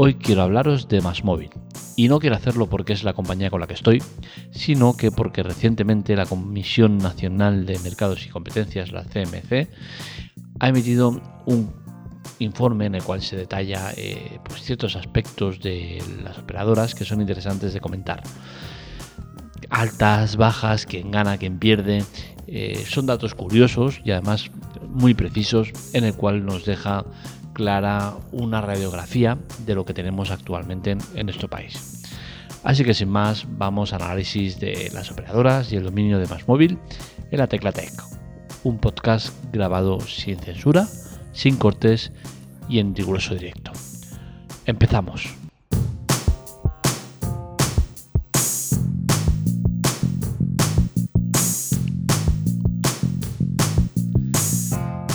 Hoy quiero hablaros de Másmóvil. Y no quiero hacerlo porque es la compañía con la que estoy, sino que porque recientemente la Comisión Nacional de Mercados y Competencias, la CMC, ha emitido un informe en el cual se detalla eh, pues ciertos aspectos de las operadoras que son interesantes de comentar. Altas, bajas, quién gana, quién pierde. Eh, son datos curiosos y además muy precisos en el cual nos deja clara una radiografía de lo que tenemos actualmente en, nuestro país. Así que sin más, vamos al análisis de las operadoras y el dominio de más móvil en la Tecla Tech, un podcast grabado sin censura, sin cortes y en riguroso directo. Empezamos.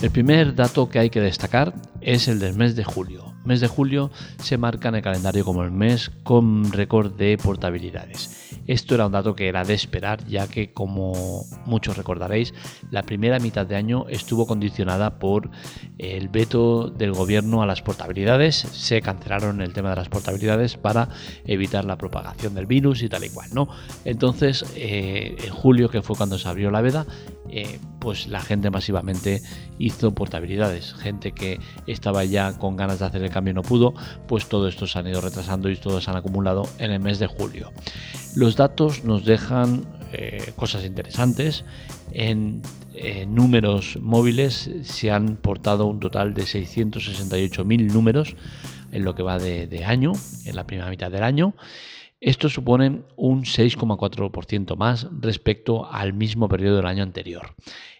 El primer dato que hay que destacar es el del mes de julio. Mes de julio se marca en el calendario como el mes con récord de portabilidades. Esto era un dato que era de esperar, ya que como muchos recordaréis, la primera mitad de año estuvo condicionada por el veto del gobierno a las portabilidades. Se cancelaron el tema de las portabilidades para evitar la propagación del virus y tal y cual, ¿no? Entonces, eh, en julio, que fue cuando se abrió la veda, eh, pues la gente masivamente hizo portabilidades. Gente que estaba ya con ganas de hacer el cambio y no pudo, pues todo esto se han ido retrasando y todos se han acumulado en el mes de julio. Los datos nos dejan eh, cosas interesantes. En, números móviles se han portado un total de 668.000 números en lo que va de, año, en la primera mitad del año. Esto supone un 6,4% más respecto al mismo periodo del año anterior.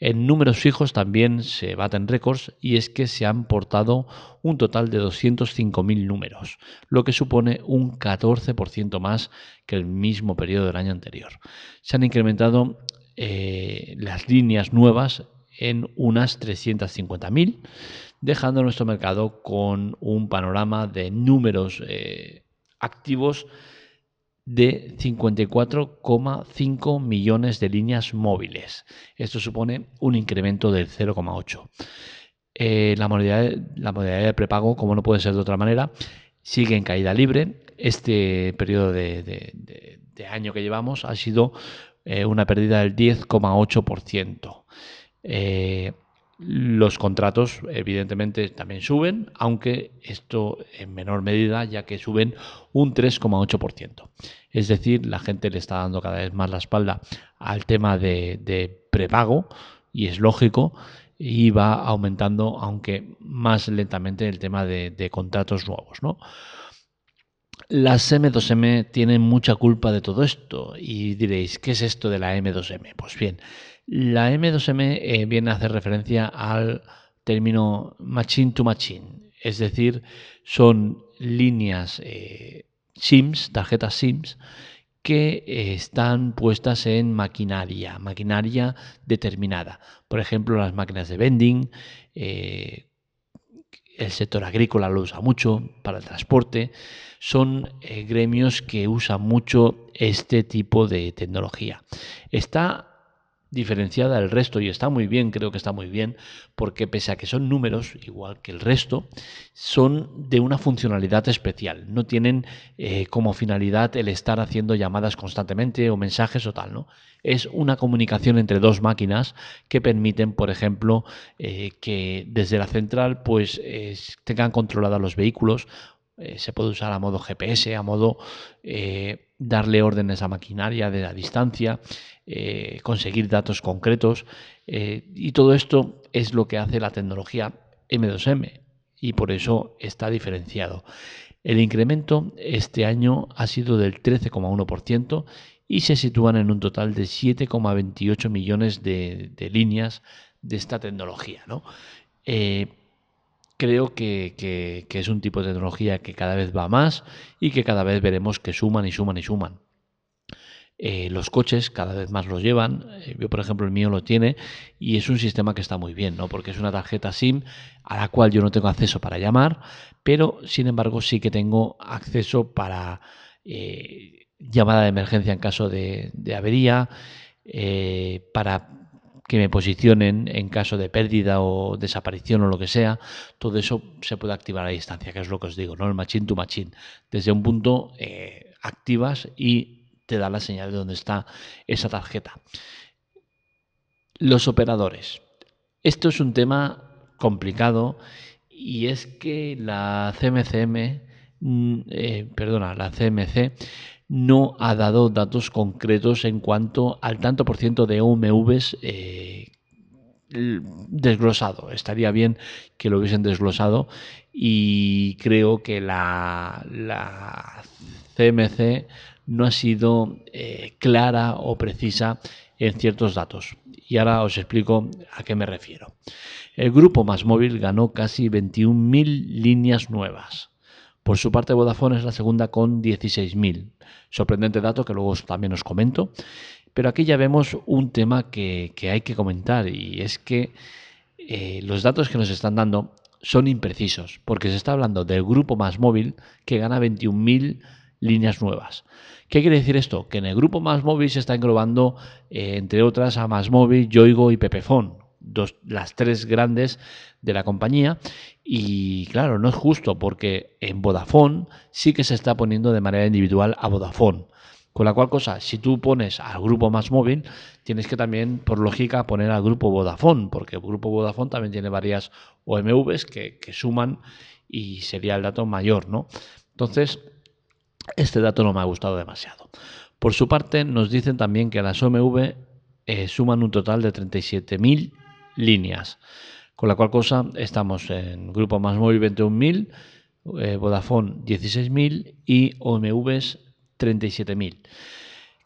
En números fijos también se baten récords y es que se han portado un total de 205.000 números, lo que supone un 14% más que el mismo periodo del año anterior. Se han incrementado eh, las líneas nuevas en unas 350.000, dejando nuestro mercado con un panorama de números eh, activos de 54,5 millones de líneas móviles. Esto supone un incremento del 0,8. Eh, la, modalidad, la modalidad de prepago, como no puede ser de otra manera, sigue en caída libre. Este periodo de, año que llevamos ha sido eh, una pérdida del 10,8%. Los contratos, evidentemente, también suben, aunque esto en menor medida, ya que suben un 3,8%. Es decir, la gente le está dando cada vez más la espalda al tema de, prepago, y es lógico, y va aumentando, aunque más lentamente, el tema de, contratos nuevos. ¿no? Las M2M tienen mucha culpa de todo esto y diréis, ¿qué es esto de la M2M? Pues bien, la M2M eh, viene a hacer referencia al término machine to machine, es decir, son líneas eh, SIMS, tarjetas SIMS, que eh, están puestas en maquinaria, maquinaria determinada. Por ejemplo, las máquinas de vending, el sector agrícola lo usa mucho para el transporte. Son gremios que usan mucho este tipo de tecnología. Está diferenciada del resto y está muy bien, creo que está muy bien, porque pese a que son números, igual que el resto, son de una funcionalidad especial. No tienen eh, como finalidad el estar haciendo llamadas constantemente o mensajes o tal, ¿no? Es una comunicación entre dos máquinas que permiten, por ejemplo, eh, que desde la central pues tengan controlados los vehículos eh, se puede usar a modo GPS, a modo eh, darle órdenes a maquinaria de la distancia, eh, conseguir datos concretos. y todo esto es lo que hace la tecnología M2M y por eso está diferenciado. El incremento este año ha sido del 13,1% y se sitúan en un total de 7,28 millones de, líneas de esta tecnología. ¿no? Creo que, es un tipo de tecnología que cada vez va más y que cada vez veremos que suman y suman y suman. Eh, los coches cada vez más los llevan. Eh, yo, por ejemplo, el mío lo tiene y es un sistema que está muy bien, ¿no? Porque es una tarjeta SIM a la cual yo no tengo acceso para llamar, pero sin embargo sí que tengo acceso para eh, llamada de emergencia en caso de, de avería, para que me posicionen en caso de pérdida o desaparición o lo que sea, todo eso se puede activar a distancia, que es lo que os digo, ¿no? El machine to machine. Desde un punto eh, activas y te da la señal de dónde está esa tarjeta. Los operadores. Esto es un tema complicado y es que la CMCM, mm, eh, perdona, la CMC no ha dado datos concretos en cuanto al tanto por ciento de OMVs eh, desglosado. Estaría bien que lo hubiesen desglosado y creo que la, CMC no ha sido eh, clara o precisa en ciertos datos. Y ahora os explico a qué me refiero. El grupo Más Móvil ganó casi 21.000 líneas nuevas. Por su parte, Vodafone es la segunda con 16.000. Sorprendente dato que luego también os comento. Pero aquí ya vemos un tema que, hay que comentar y es que eh, los datos que nos están dando son imprecisos, porque se está hablando del grupo más móvil que gana 21.000 líneas nuevas. ¿Qué quiere decir esto? Que en el grupo más móvil se está englobando, eh, entre otras, a más móvil, Yoigo y Pepefon, dos, las tres grandes de la compañía. Y claro, no es justo porque en Vodafone sí que se está poniendo de manera individual a Vodafone. Con la cual cosa, si tú pones al grupo más móvil, tienes que también, por lógica, poner al grupo Vodafone, porque el grupo Vodafone también tiene varias OMVs que, suman y sería el dato mayor, ¿no? Entonces, este dato no me ha gustado demasiado. Por su parte, nos dicen también que las OMV eh, suman un total de 37.000 líneas. Con la cual cosa estamos en Grupo Más Móvil 21.000, eh, Vodafone 16.000 y OMVs 37.000.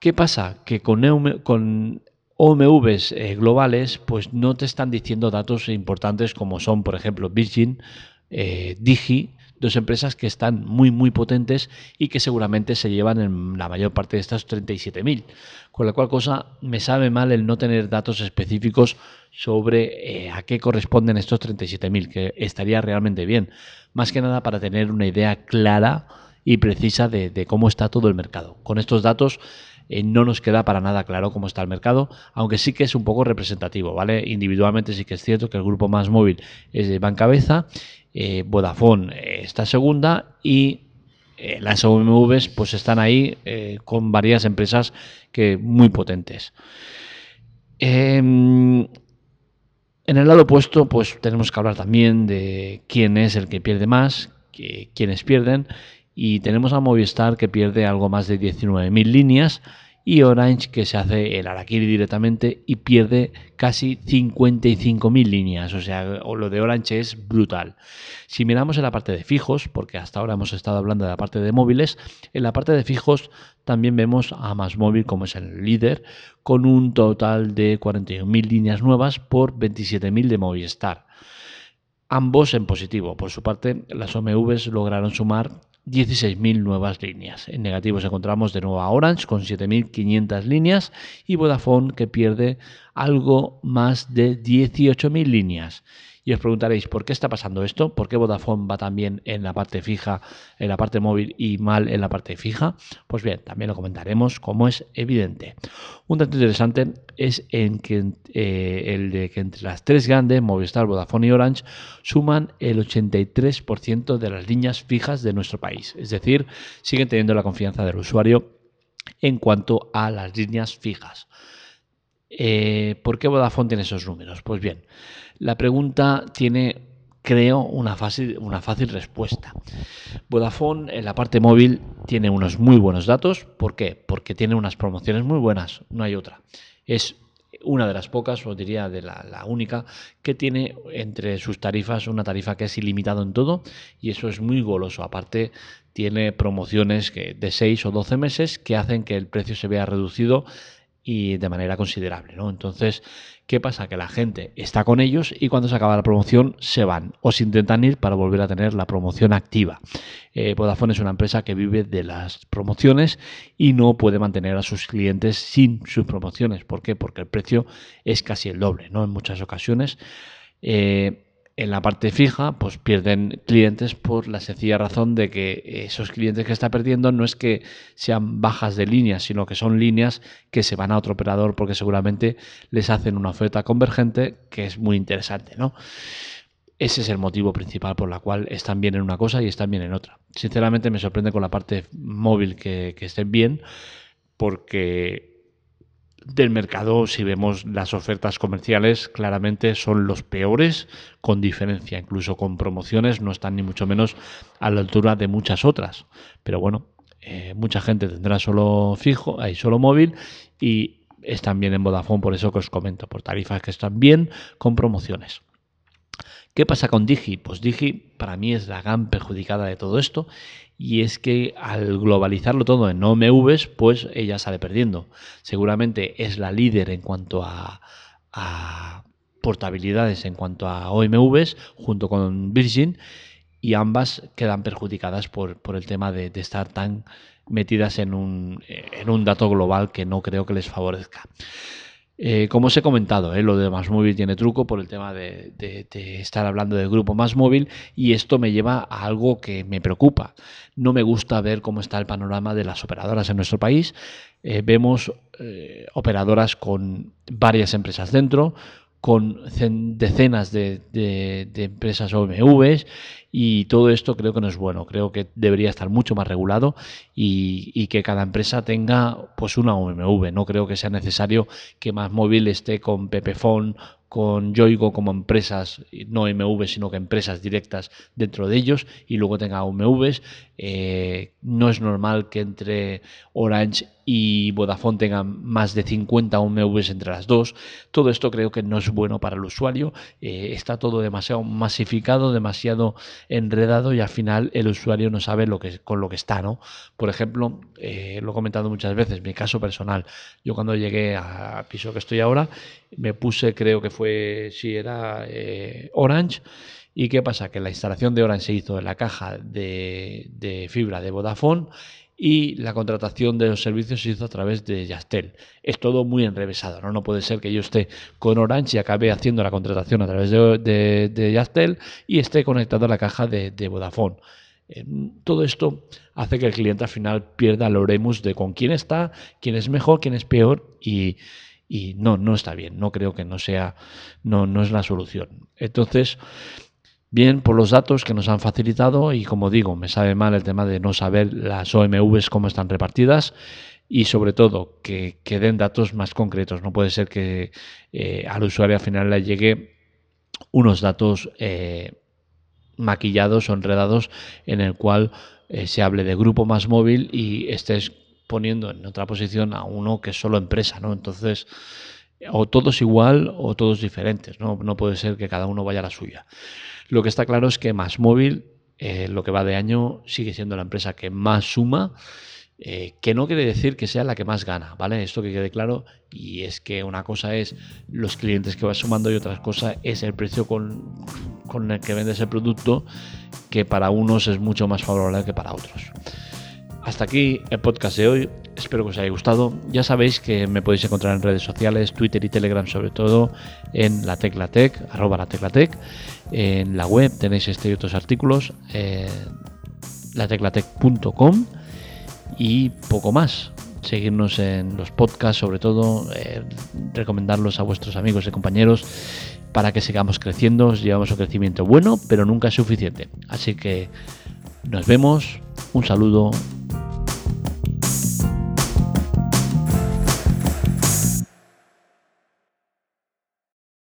¿Qué pasa? Que con, con OMVs eh, globales pues no te están diciendo datos importantes como son, por ejemplo, Virgin, eh, Digi, dos empresas que están muy muy potentes y que seguramente se llevan en la mayor parte de estas 37.000. Con la cual cosa me sabe mal el no tener datos específicos sobre eh, a qué corresponden estos 37.000, que estaría realmente bien. Más que nada para tener una idea clara y precisa de, cómo está todo el mercado. Con estos datos eh, no nos queda para nada claro cómo está el mercado, aunque sí que es un poco representativo, ¿vale? Individualmente sí que es cierto que el grupo más móvil es de Bancabeza, eh, Vodafone está segunda y eh, las OMVs pues están ahí eh, con varias empresas que muy potentes. Em, en el lado opuesto, pues tenemos que hablar también de quién es el que pierde más, que, quiénes pierden, y tenemos a Movistar que pierde algo más de 19.000 líneas y Orange que se hace el Araquiri directamente y pierde casi 55.000 líneas. O sea, lo de Orange es brutal. Si miramos en la parte de fijos, porque hasta ahora hemos estado hablando de la parte de móviles, en la parte de fijos también vemos a Más Móvil como es el líder, con un total de 41.000 líneas nuevas por 27.000 de Movistar. Ambos en positivo. Por su parte, las OMVs lograron sumar 16.000 nuevas líneas. En negativos encontramos de nuevo a Orange con 7.500 líneas y Vodafone que pierde algo más de 18.000 líneas. Y os preguntaréis, ¿por qué está pasando esto? ¿Por qué Vodafone va también en la parte fija, en la parte móvil y mal en la parte fija? Pues bien, también lo comentaremos como es evidente. Un dato interesante es en que, eh, el de que entre las tres grandes, Movistar, Vodafone y Orange, suman el 83% de las líneas fijas de nuestro país. Es decir, siguen teniendo la confianza del usuario en cuanto a las líneas fijas. Eh, ¿Por qué Vodafone tiene esos números? Pues bien, la pregunta tiene, creo, una fácil, una fácil respuesta. Vodafone en la parte móvil tiene unos muy buenos datos. ¿Por qué? Porque tiene unas promociones muy buenas, no hay otra. Es una de las pocas, o diría de la, la, única, que tiene entre sus tarifas una tarifa que es ilimitado en todo y eso es muy goloso. Aparte, tiene promociones que, de 6 o 12 meses que hacen que el precio se vea reducido y de manera considerable. ¿no? Entonces, ¿qué pasa? Que la gente está con ellos y cuando se acaba la promoción se van o se intentan ir para volver a tener la promoción activa. Eh, Vodafone es una empresa que vive de las promociones y no puede mantener a sus clientes sin sus promociones. ¿Por qué? Porque el precio es casi el doble, ¿no? En muchas ocasiones. Eh, en la parte fija, pues pierden clientes por la sencilla razón de que esos clientes que está perdiendo no es que sean bajas de líneas, sino que son líneas que se van a otro operador porque seguramente les hacen una oferta convergente que es muy interesante, ¿no? Ese es el motivo principal por la cual están bien en una cosa y están bien en otra. Sinceramente me sorprende con la parte móvil que, que estén bien, porque del mercado, si vemos las ofertas comerciales, claramente son los peores con diferencia, incluso con promociones no están ni mucho menos a la altura de muchas otras. Pero bueno, eh, mucha gente tendrá solo fijo, hay solo móvil y están bien en Vodafone, por eso que os comento, por tarifas que están bien con promociones. ¿Qué pasa con Digi? Pues Digi para mí es la gran perjudicada de todo esto y es que al globalizarlo todo en OMVs, pues ella sale perdiendo. Seguramente es la líder en cuanto a, portabilidades, en cuanto a OMVs, junto con Virgin, y ambas quedan perjudicadas por, el tema de, estar tan metidas en un, en un dato global que no creo que les favorezca. Eh, como os he comentado, eh, lo de Más tiene truco por el tema de, estar hablando del grupo Más Móvil y esto me lleva a algo que me preocupa. No me gusta ver cómo está el panorama de las operadoras en nuestro país. Eh, vemos operadoras con varias empresas dentro, con decenas de, empresas OMVs y todo esto creo que no es bueno. Creo que debería estar mucho más regulado y, que cada empresa tenga pues una OMV. No creo que sea necesario que más móvil esté con Pepefon con Yoigo como empresas, no MV, sino que empresas directas dentro de ellos y luego tenga UMVs. Eh, no es normal que entre Orange y Vodafone tengan más de 50 UMVs entre las dos. Todo esto creo que no es bueno para el usuario. Eh, está todo demasiado masificado, demasiado enredado y al final el usuario no sabe lo que, con lo que está. ¿no? Por ejemplo, eh, lo he comentado muchas veces, mi caso personal. Yo cuando llegué al piso que estoy ahora, me puse, creo que fue, si era eh, Orange. ¿Y qué pasa? Que la instalación de Orange se hizo en la caja de, de fibra de Vodafone y la contratación de los servicios se hizo a través de Yastel. Es todo muy enrevesado, ¿no? No puede ser que yo esté con Orange y acabe haciendo la contratación a través de, de, Yastel y esté conectado a la caja de, de Vodafone. Eh, todo esto hace que el cliente al final pierda el oremus de con quién está, quién es mejor, quién es peor y, y no, no está bien, no creo que no sea, no, no es la solución. Entonces, bien por los datos que nos han facilitado y como digo, me sabe mal el tema de no saber las OMVs cómo están repartidas y sobre todo que, den datos más concretos. No puede ser que eh, al usuario al final le llegue unos datos eh, maquillados o enredados en el cual eh, se hable de grupo más móvil y estés poniendo en otra posición a uno que es solo empresa, ¿no? Entonces, o todos igual o todos diferentes, ¿no? No puede ser que cada uno vaya a la suya. Lo que está claro es que Más Móvil, eh, lo que va de año, sigue siendo la empresa que más suma, eh, que no quiere decir que sea la que más gana, ¿vale? Esto que quede claro, y es que una cosa es los clientes que vas sumando y otra cosa es el precio con, con el que vendes el producto, que para unos es mucho más favorable que para otros. Hasta aquí el podcast de hoy. Espero que os haya gustado. Ya sabéis que me podéis encontrar en redes sociales, Twitter y Telegram sobre todo, en la teclatec, arroba la teclatec. En la web tenéis este y otros artículos, eh, lateclatec.com y poco más. Seguirnos en los podcasts, sobre todo, eh, recomendarlos a vuestros amigos y compañeros para que sigamos creciendo. Llevamos un crecimiento bueno, pero nunca es suficiente. Así que nos vemos. Un saludo